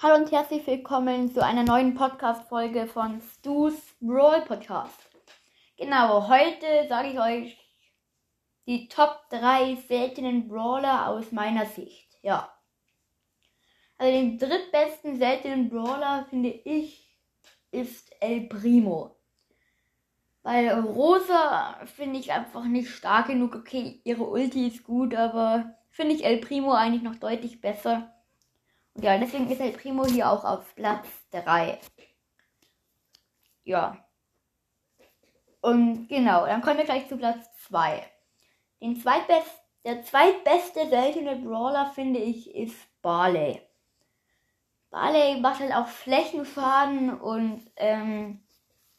Hallo und herzlich willkommen zu einer neuen Podcast-Folge von Stu's Brawl Podcast. Genau, heute sage ich euch die Top 3 seltenen Brawler aus meiner Sicht. Ja. Also den drittbesten seltenen Brawler finde ich ist El Primo. Weil Rosa finde ich einfach nicht stark genug. Okay, ihre Ulti ist gut, aber finde ich El Primo eigentlich noch deutlich besser. Ja, deswegen ist El Primo hier auch auf Platz 3. Ja. Und genau, dann kommen wir gleich zu Platz 2. Den zweitbest, der zweitbeste seltene Brawler, finde ich, ist Barley. Barley macht halt auch Flächenfaden und ähm,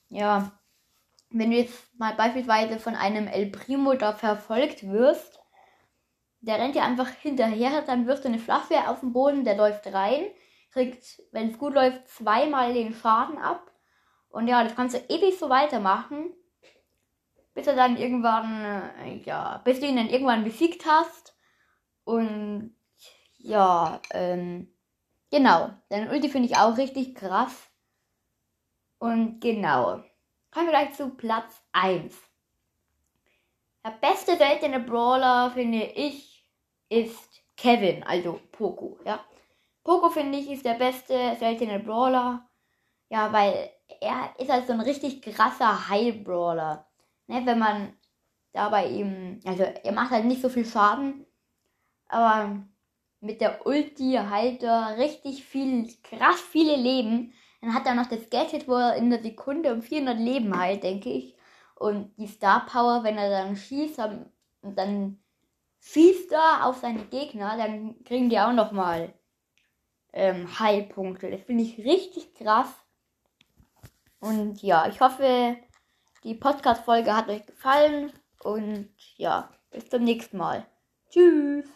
ja, wenn du jetzt mal beispielsweise von einem El Primo da verfolgt wirst, der rennt ja einfach hinterher, dann wirft du eine Flasche auf den Boden, der läuft rein, kriegt, wenn es gut läuft, zweimal den Schaden ab. Und ja, das kannst du ewig so weitermachen, bis er dann irgendwann, äh, ja, bis du ihn dann irgendwann besiegt hast. Und ja, ähm, genau. Dein Ulti finde ich auch richtig krass. Und genau. Kommen wir gleich zu Platz 1. Der beste seltene Brawler, finde ich, ist Kevin, also Poco, ja. Poco, finde ich, ist der beste seltene Brawler. Ja, weil er ist halt so ein richtig krasser Heil-Brawler. Ne, wenn man da bei ihm, also er macht halt nicht so viel Schaden, aber mit der Ulti heilt er richtig viel, krass viele Leben. Dann hat er noch das Gadget, wo er in der Sekunde um 400 Leben heilt, denke ich. Und die Star Power, wenn er dann schießt und dann schießt er auf seine Gegner, dann kriegen die auch nochmal ähm, Heilpunkte. Das finde ich richtig krass. Und ja, ich hoffe, die Podcast-Folge hat euch gefallen. Und ja, bis zum nächsten Mal. Tschüss.